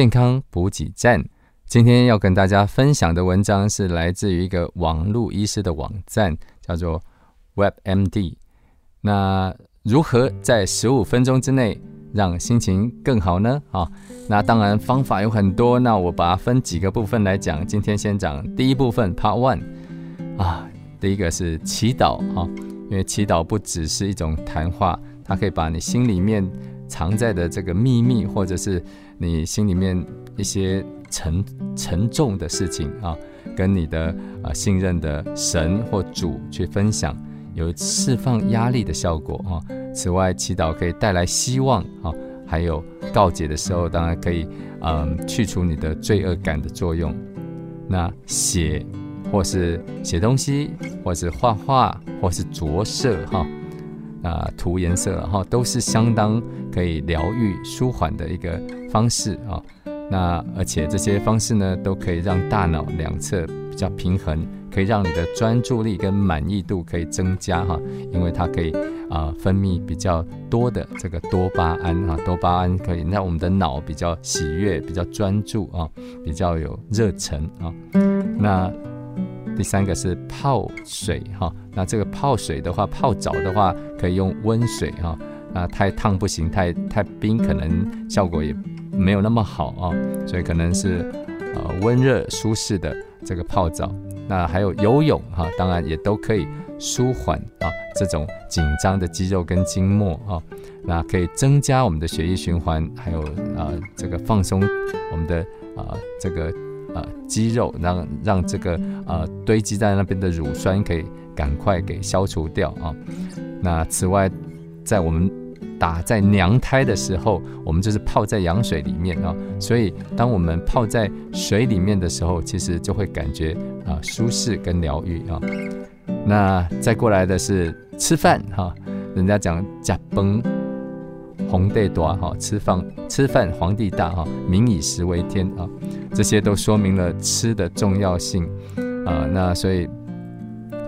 健康补给站。今天要跟大家分享的文章是来自于一个网络医师的网站，叫做 WebMD。那如何在十五分钟之内让心情更好呢？啊，那当然方法有很多，那我把它分几个部分来讲。今天先讲第一部分，Part One。啊，第一个是祈祷啊，因为祈祷不只是一种谈话，它可以把你心里面藏在的这个秘密，或者是你心里面一些沉沉重的事情啊，跟你的啊信任的神或主去分享。有释放压力的效果啊。此外，祈祷可以带来希望啊，还有告解的时候，当然可以嗯去除你的罪恶感的作用。那写或是写东西，或是画画，或是着色哈啊涂颜色哈，都是相当可以疗愈、舒缓的一个方式啊。那而且这些方式呢，都可以让大脑两侧比较平衡。可以让你的专注力跟满意度可以增加哈，因为它可以啊分泌比较多的这个多巴胺啊，多巴胺可以让我们的脑比较喜悦、比较专注啊，比较有热忱啊。那第三个是泡水哈，那这个泡水的话，泡澡的话可以用温水哈，啊太烫不行，太太冰可能效果也没有那么好啊，所以可能是呃温热舒适的这个泡澡。那还有游泳哈，当然也都可以舒缓啊这种紧张的肌肉跟筋膜啊，那可以增加我们的血液循环，还有啊这个放松我们的啊这个啊肌肉，让让这个呃堆积在那边的乳酸可以赶快给消除掉啊。那此外，在我们打在娘胎的时候，我们就是泡在羊水里面啊，所以当我们泡在水里面的时候，其实就会感觉啊舒适跟疗愈啊。那再过来的是吃饭哈，人家讲加崩红地多哈，吃饭吃饭皇帝大哈，民以食为天啊，这些都说明了吃的重要性啊。那所以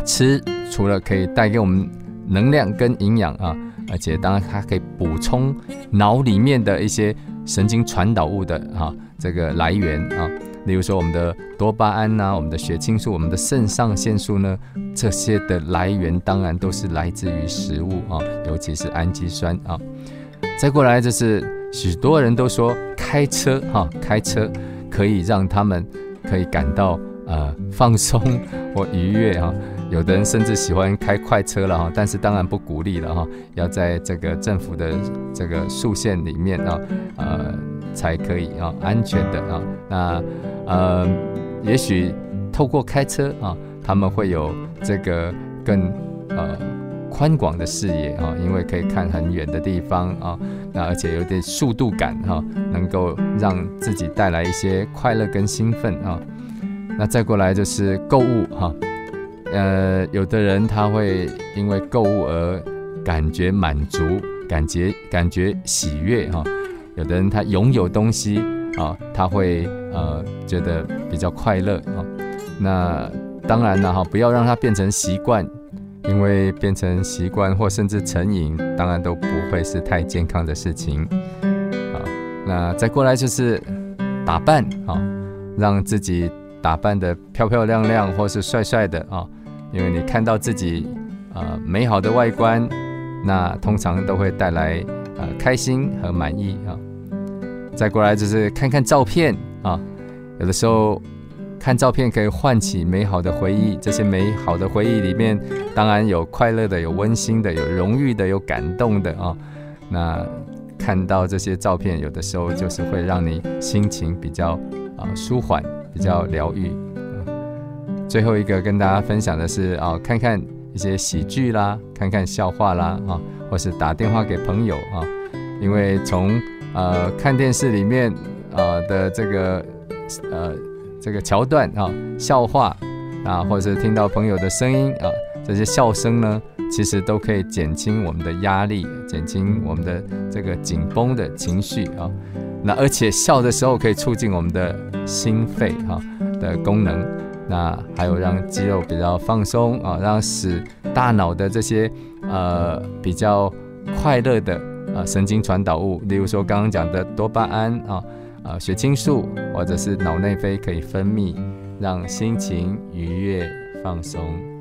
吃除了可以带给我们能量跟营养啊。而且当然，它可以补充脑里面的一些神经传导物的啊这个来源啊，例如说我们的多巴胺呐，我们的血清素，我们的肾上腺素呢，这些的来源当然都是来自于食物啊，尤其是氨基酸啊。再过来就是许多人都说开车哈，开车可以让他们可以感到呃放松或愉悦哈。有的人甚至喜欢开快车了哈，但是当然不鼓励了哈，要在这个政府的这个速线里面啊，呃，才可以啊，安全的啊。那呃，也许透过开车啊，他们会有这个更呃宽广的视野啊，因为可以看很远的地方啊，那而且有点速度感哈，能够让自己带来一些快乐跟兴奋啊。那再过来就是购物哈。呃，有的人他会因为购物而感觉满足，感觉感觉喜悦哈。有的人他拥有东西啊，他会呃觉得比较快乐啊。那当然了哈，不要让它变成习惯，因为变成习惯或甚至成瘾，当然都不会是太健康的事情啊。那再过来就是打扮啊，让自己打扮的漂漂亮亮或是帅帅的啊。因为你看到自己呃美好的外观，那通常都会带来呃开心和满意啊。再过来就是看看照片啊，有的时候看照片可以唤起美好的回忆。这些美好的回忆里面，当然有快乐的，有温馨的，有荣誉的，有感动的啊。那看到这些照片，有的时候就是会让你心情比较啊舒缓，比较疗愈。最后一个跟大家分享的是啊，看看一些喜剧啦，看看笑话啦啊，或是打电话给朋友啊，因为从呃看电视里面啊的这个呃这个桥段啊笑话啊，或者是听到朋友的声音啊，这些笑声呢，其实都可以减轻我们的压力，减轻我们的这个紧绷的情绪啊。那而且笑的时候可以促进我们的心肺哈的功能。那还有让肌肉比较放松啊，让使大脑的这些呃比较快乐的呃神经传导物，例如说刚刚讲的多巴胺啊啊血清素或者是脑内啡可以分泌，让心情愉悦放松。